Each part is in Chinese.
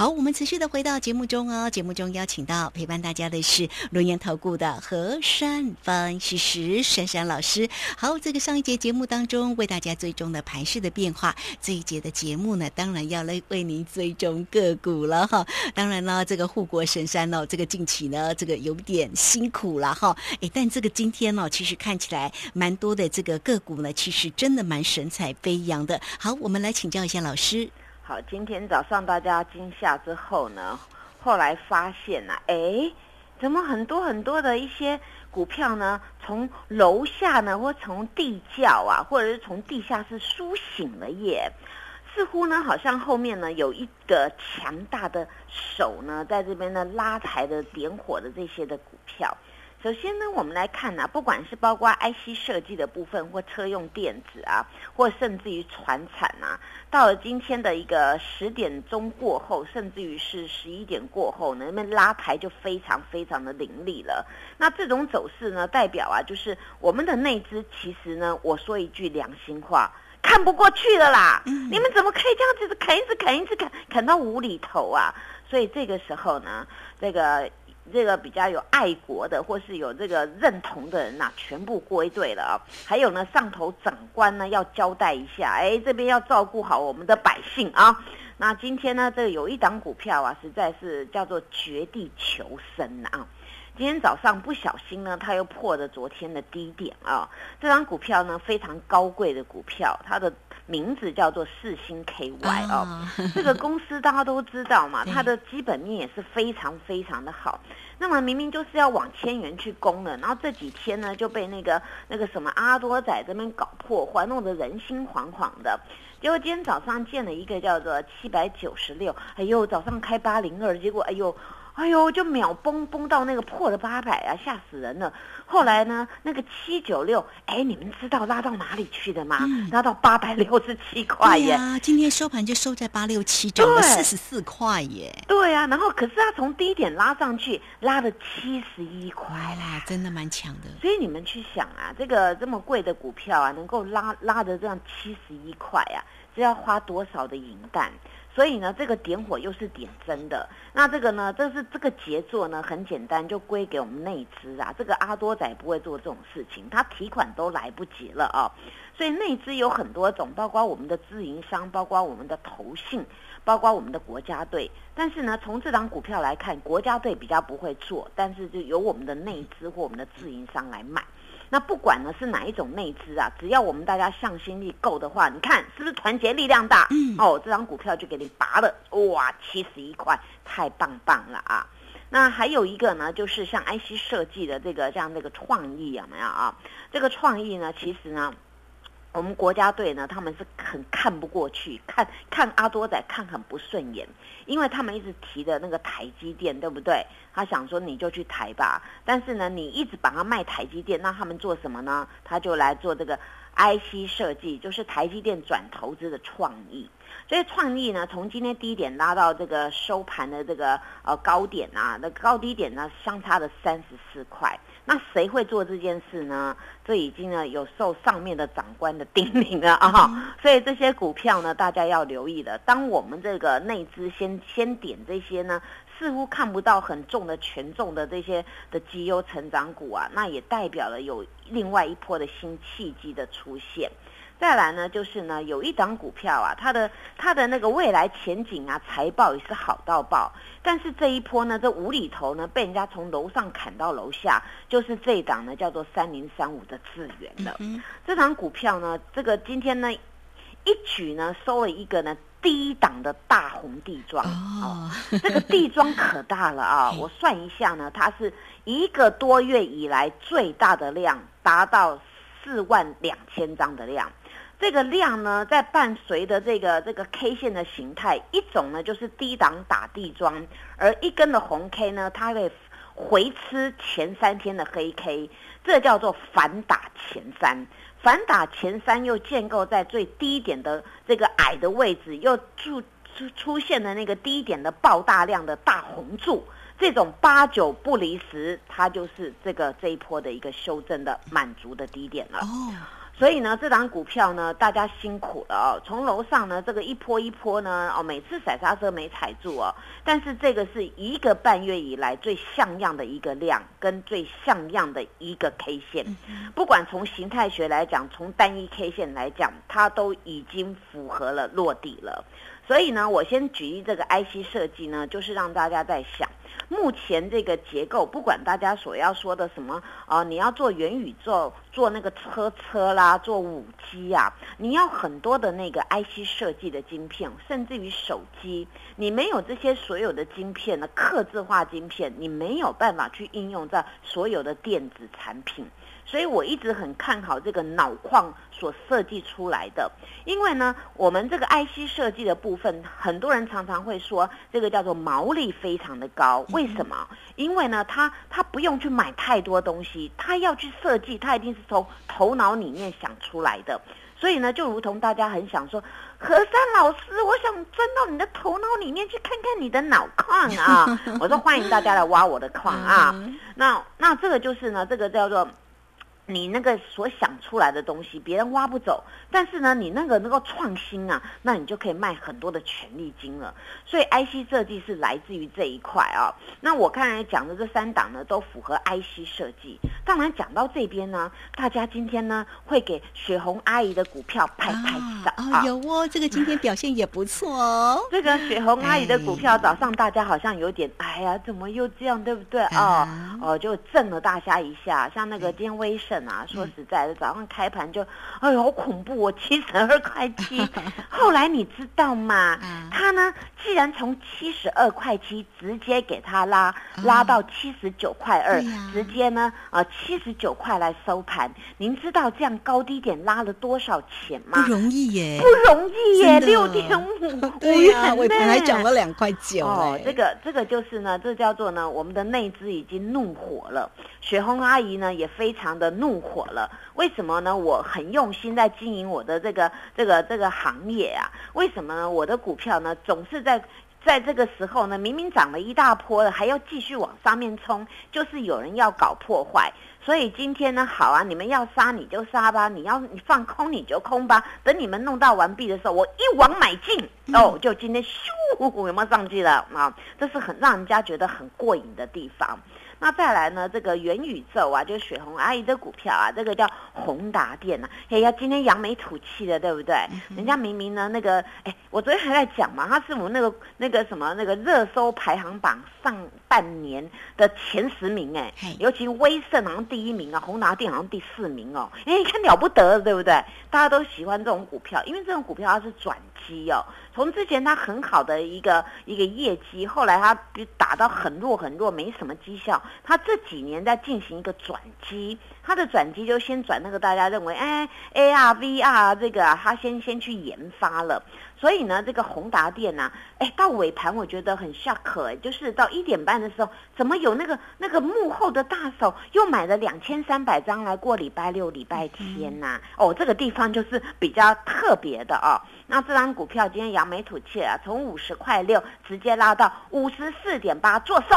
好，我们持续的回到节目中哦。节目中邀请到陪伴大家的是龙岩投顾的何山分析师珊珊老师。好，这个上一节节目当中为大家追踪的盘势的变化，这一节的节目呢，当然要来为您追踪个股了哈。当然了，这个护国神山哦，这个近期呢，这个有点辛苦了哈。哎，但这个今天呢，其实看起来蛮多的这个个股呢，其实真的蛮神采飞扬的。好，我们来请教一下老师。好，今天早上大家惊吓之后呢，后来发现呢，哎，怎么很多很多的一些股票呢，从楼下呢，或从地窖啊，或者是从地下室苏醒了耶？似乎呢，好像后面呢有一个强大的手呢，在这边呢拉抬的点火的这些的股票。首先呢，我们来看呢，不管是包括 IC 设计的部分，或车用电子啊，或甚至于船产啊，到了今天的一个十点钟过后，甚至于是十一点过后呢，那边拉抬就非常非常的凌厉了。那这种走势呢，代表啊，就是我们的内资其实呢，我说一句良心话，看不过去了啦。你们怎么可以这样子砍一直砍一直砍砍到无厘头啊？所以这个时候呢，这个。这个比较有爱国的，或是有这个认同的人呐，全部归队了啊！还有呢，上头长官呢要交代一下，哎，这边要照顾好我们的百姓啊。那今天呢，这有一档股票啊，实在是叫做绝地求生啊。今天早上不小心呢，它又破了昨天的低点啊。这张股票呢，非常高贵的股票，它的。名字叫做四星 KY 哦，这个公司大家都知道嘛，它的基本面也是非常非常的好。那么明明就是要往千元去攻了，然后这几天呢就被那个那个什么阿多仔这边搞破坏，弄得人心惶惶的。结果今天早上见了一个叫做七百九十六，哎呦，早上开八零二，结果哎呦。哎呦，就秒崩崩到那个破了八百啊，吓死人了。后来呢，那个七九六，哎，你们知道拉到哪里去的吗？拉到八百六十七块耶。今天收盘就收在八六七，涨了四十四块耶。对啊，然后可是它从低点拉上去，拉了七十一块啦，真的蛮强的。所以你们去想啊，这个这么贵的股票啊，能够拉拉的这样七十一块啊，这要花多少的银弹？所以呢，这个点火又是点真的。那这个呢，这是这个杰作呢，很简单，就归给我们内资啊。这个阿多仔不会做这种事情，他提款都来不及了啊。所以内资有很多种，包括我们的自营商，包括我们的投信，包括我们的国家队。但是呢，从这张股票来看，国家队比较不会做，但是就由我们的内资或我们的自营商来买。那不管呢是哪一种内资啊，只要我们大家向心力够的话，你看是不是团结力量大？嗯，哦，这张股票就给你拔了，哇，七十一块，太棒棒了啊！那还有一个呢，就是像 IC 设计的这个像这个创意有没有啊？这个创意呢，其实呢。我们国家队呢，他们是很看不过去，看看阿多仔看很不顺眼，因为他们一直提的那个台积电，对不对？他想说你就去台吧，但是呢，你一直把它卖台积电，那他们做什么呢？他就来做这个 IC 设计，就是台积电转投资的创意。所以创意呢，从今天低点拉到这个收盘的这个呃高点啊，那高低点呢相差了三十四块。那谁会做这件事呢？这已经呢有受上面的长官的叮咛了啊，所以这些股票呢，大家要留意的。当我们这个内资先先点这些呢，似乎看不到很重的权重的这些的绩优成长股啊，那也代表了有另外一波的新契机的出现。再来呢，就是呢，有一档股票啊，它的它的那个未来前景啊，财报也是好到爆。但是这一波呢，这无厘头呢，被人家从楼上砍到楼下，就是这一档呢，叫做三零三五的智源了。这档股票呢，这个今天呢，一举呢收了一个呢低档的大红地桩哦，这个地庄可大了啊！我算一下呢，它是一个多月以来最大的量，达到四万两千张的量。这个量呢，在伴随着这个这个 K 线的形态，一种呢就是低档打地桩，而一根的红 K 呢，它会回吃前三天的黑 K，这叫做反打前三。反打前三又建构在最低点的这个矮的位置，又出出出现了那个低点的爆大量的大红柱，这种八九不离十，它就是这个这一波的一个修正的满足的低点了。哦。所以呢，这档股票呢，大家辛苦了哦。从楼上呢，这个一波一波呢，哦，每次踩刹车没踩住哦。但是这个是一个半月以来最像样的一个量，跟最像样的一个 K 线。不管从形态学来讲，从单一 K 线来讲，它都已经符合了落地了。所以呢，我先举例这个 IC 设计呢，就是让大家在想。目前这个结构，不管大家所要说的什么啊，你要做元宇宙，做那个车车啦，做五 G 啊，你要很多的那个 IC 设计的晶片，甚至于手机，你没有这些所有的晶片的刻字化晶片，你没有办法去应用在所有的电子产品。所以我一直很看好这个脑矿所设计出来的，因为呢，我们这个 IC 设计的部分，很多人常常会说这个叫做毛利非常的高。为什么？因为呢，他他不用去买太多东西，他要去设计，他一定是从头脑里面想出来的。所以呢，就如同大家很想说，何山老师，我想钻到你的头脑里面去看看你的脑矿啊！我说欢迎大家来挖我的矿啊！那那这个就是呢，这个叫做。你那个所想出来的东西，别人挖不走，但是呢，你那个能够创新啊，那你就可以卖很多的权利金了。所以 IC 设计是来自于这一块啊。那我刚才讲的这三档呢，都符合 IC 设计。当然讲到这边呢，大家今天呢会给雪红阿姨的股票拍拍手啊。有哦，这个今天表现也不错哦。这个雪红阿姨的股票早上大家好像有点，哎呀，怎么又这样，对不对啊？哦，就震了大家一下。像那个今天威盛。啊，说实在的，早上开盘就，哎呦，好恐怖哦，七十二块七。后来你知道吗？他呢，既然从七十二块七直接给他拉拉到七十九块二，直接呢，啊，七十九块来收盘。您知道这样高低点拉了多少钱吗？不容易耶，不容易耶，六点五，对呀，尾盘还涨了两块九。哦，这个这个就是呢，这叫做呢，我们的内资已经怒火了。雪红阿姨呢，也非常的怒。火了，为什么呢？我很用心在经营我的这个这个这个行业啊，为什么呢？我的股票呢，总是在在这个时候呢，明明涨了一大波了，还要继续往上面冲，就是有人要搞破坏。所以今天呢，好啊，你们要杀你就杀吧，你要你放空你就空吧，等你们弄到完毕的时候，我一网买进哦，就今天咻有没有上去了啊？这是很让人家觉得很过瘾的地方。那再来呢？这个元宇宙啊，就是雪红阿姨的股票啊，这个叫宏达电呐。哎呀，今天扬眉吐气的，对不对？人家明明呢，那个，哎，我昨天还在讲嘛，他是我们那个那个什么那个热搜排行榜上半年的前十名，哎，尤其威盛好像第一名啊，宏达电好像第四名哦。哎，你看了不得，对不对？大家都喜欢这种股票，因为这种股票它是转机哦。从之前他很好的一个一个业绩，后来他打到很弱很弱，没什么绩效。他这几年在进行一个转机，他的转机就先转那个大家认为，哎，AR、VR 这个，他先先去研发了。所以呢，这个宏达电呢，哎，到尾盘我觉得很 shock，哎，就是到一点半的时候，怎么有那个那个幕后的大手又买了两千三百张来过礼拜六、礼拜天呐？哦，这个地方就是比较特别的哦。那这张股票今天扬眉吐气啊，从五十块六直接拉到五十四点八做收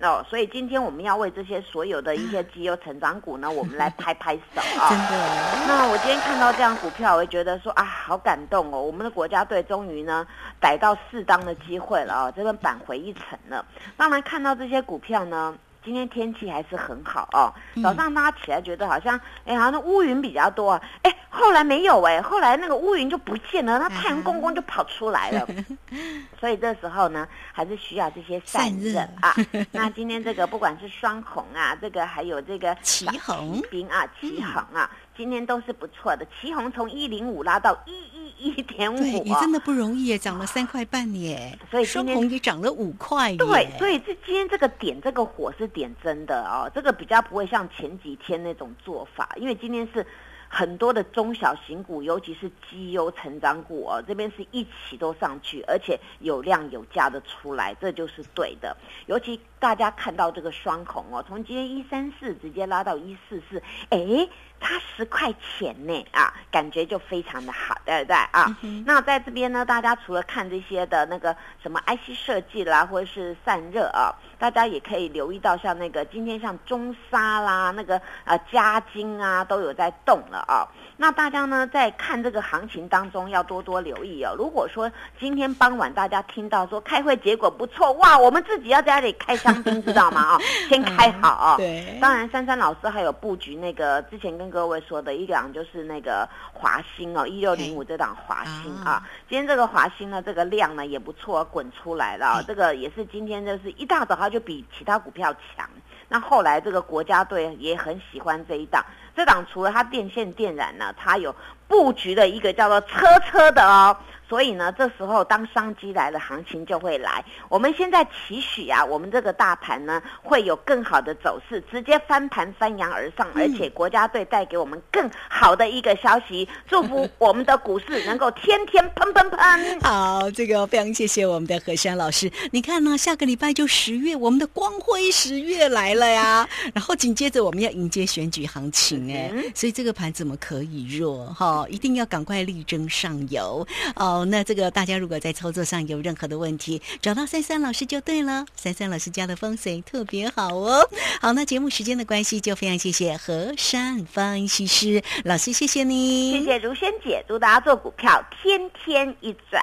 哦，所以今天我们要为这些所有的一些绩优成长股呢，我们来拍拍手啊！真的。那我今天看到这样股票，我会觉得说啊，好感动哦，我们的国家队终于呢逮到适当的机会了啊，这边扳回一城了。当然看到这些股票呢。今天天气还是很好哦，早上拉起来觉得好像，哎，好像乌云比较多，哎，后来没有哎，后来那个乌云就不见了，那太阳公公就跑出来了，所以这时候呢，还是需要这些散热。啊。那今天这个不管是双红啊，这个还有这个祁红。兵啊，祁红啊。今天都是不错的，旗红从一零五拉到一一一点五，你真的不容易耶，涨了三块半耶，所以双红也涨了五块，对，所以这今天这个点这个火是点真的哦，这个比较不会像前几天那种做法，因为今天是。很多的中小型股，尤其是绩优成长股哦，这边是一起都上去，而且有量有价的出来，这就是对的。尤其大家看到这个双孔哦，从今天一三四直接拉到一四四，哎，差十块钱呢啊，感觉就非常的好，对不对啊？那在这边呢，大家除了看这些的那个什么 IC 设计啦，或者是散热啊。大家也可以留意到，像那个今天像中沙啦，那个呃嘉金啊，都有在动了啊。那大家呢，在看这个行情当中要多多留意哦。如果说今天傍晚大家听到说开会结果不错，哇，我们自己要在家里开香槟，知道吗？啊，先开好啊。对。当然，珊珊老师还有布局那个之前跟各位说的一两，就是那个华兴哦，一六零五这档华兴啊。今天这个华兴呢，这个量呢也不错，滚出来了。这个也是今天就是一大早它就比其他股票强。那后来这个国家队也很喜欢这一档。这档除了它电线电缆呢，它有布局的一个叫做车车的哦。所以呢，这时候当商机来了，行情就会来。我们现在期许啊，我们这个大盘呢会有更好的走势，直接翻盘翻扬而上，而且国家队带给我们更好的一个消息，祝福 我们的股市能够天天喷喷喷。好，这个非常谢谢我们的何山老师。你看呢，下个礼拜就十月，我们的光辉十月来了呀。然后紧接着我们要迎接选举行情哎，所以这个盘怎么可以弱哈？一定要赶快力争上游哦。那这个大家如果在操作上有任何的问题，找到三三老师就对了。三三老师家的风水特别好哦。好，那节目时间的关系，就非常谢谢何山方西师老师，谢谢你，谢谢如萱姐，祝大家做股票天天一转。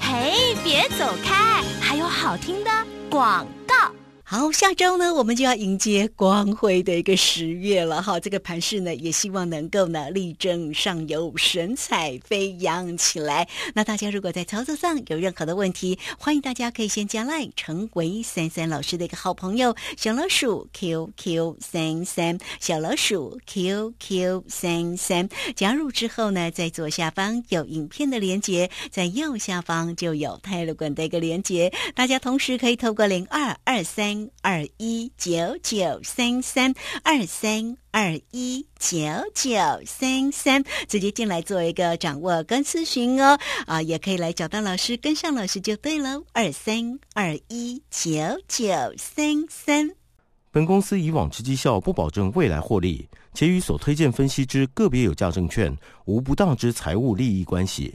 嘿，别走开，还有好听的广告。好，下周呢，我们就要迎接光辉的一个十月了哈。这个盘势呢，也希望能够呢力争上游，神采飞扬起来。那大家如果在操作上有任何的问题，欢迎大家可以先加 line 成为三三老师的一个好朋友，小老鼠 QQ 三三，小老鼠 QQ 三三。加入之后呢，在左下方有影片的连接，在右下方就有泰勒管的一个连接，大家同时可以透过零二二三三。二一九九三三二三二一九九三三，直接进来做一个掌握跟咨询哦啊，也可以来找到老师，跟上老师就对了。二三二一九九三三。本公司以往之绩效不保证未来获利，且与所推荐分析之个别有价证券无不当之财务利益关系。